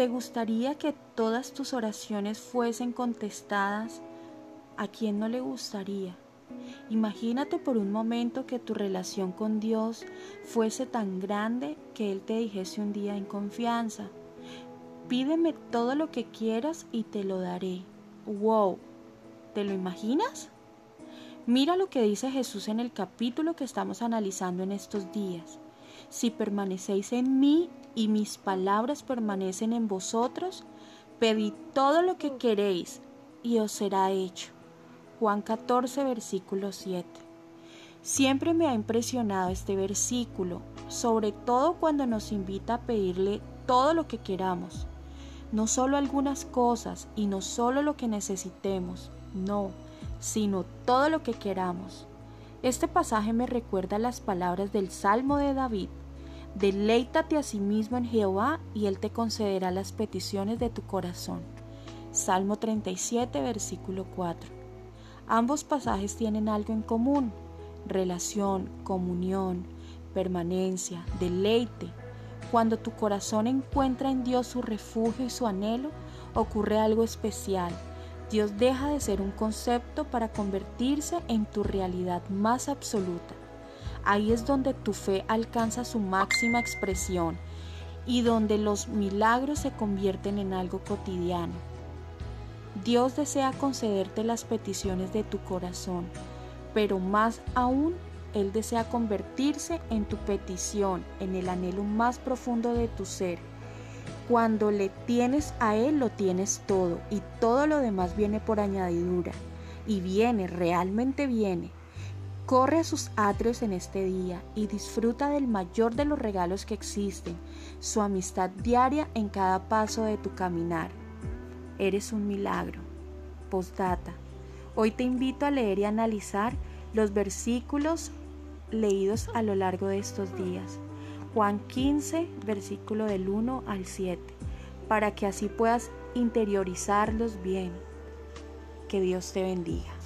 ¿Te gustaría que todas tus oraciones fuesen contestadas? ¿A quién no le gustaría? Imagínate por un momento que tu relación con Dios fuese tan grande que Él te dijese un día en confianza, pídeme todo lo que quieras y te lo daré. ¡Wow! ¿Te lo imaginas? Mira lo que dice Jesús en el capítulo que estamos analizando en estos días. Si permanecéis en mí y mis palabras permanecen en vosotros, pedid todo lo que queréis y os será hecho. Juan 14, versículo 7. Siempre me ha impresionado este versículo, sobre todo cuando nos invita a pedirle todo lo que queramos. No solo algunas cosas y no solo lo que necesitemos, no, sino todo lo que queramos. Este pasaje me recuerda las palabras del Salmo de David. Deleítate a sí mismo en Jehová y Él te concederá las peticiones de tu corazón. Salmo 37, versículo 4. Ambos pasajes tienen algo en común, relación, comunión, permanencia, deleite. Cuando tu corazón encuentra en Dios su refugio y su anhelo, ocurre algo especial. Dios deja de ser un concepto para convertirse en tu realidad más absoluta. Ahí es donde tu fe alcanza su máxima expresión y donde los milagros se convierten en algo cotidiano. Dios desea concederte las peticiones de tu corazón, pero más aún, Él desea convertirse en tu petición, en el anhelo más profundo de tu ser. Cuando le tienes a Él, lo tienes todo, y todo lo demás viene por añadidura. Y viene, realmente viene. Corre a sus atrios en este día y disfruta del mayor de los regalos que existen, su amistad diaria en cada paso de tu caminar. Eres un milagro. Postdata. Hoy te invito a leer y analizar los versículos leídos a lo largo de estos días. Juan 15, versículo del 1 al 7, para que así puedas interiorizarlos bien. Que Dios te bendiga.